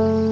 Bye.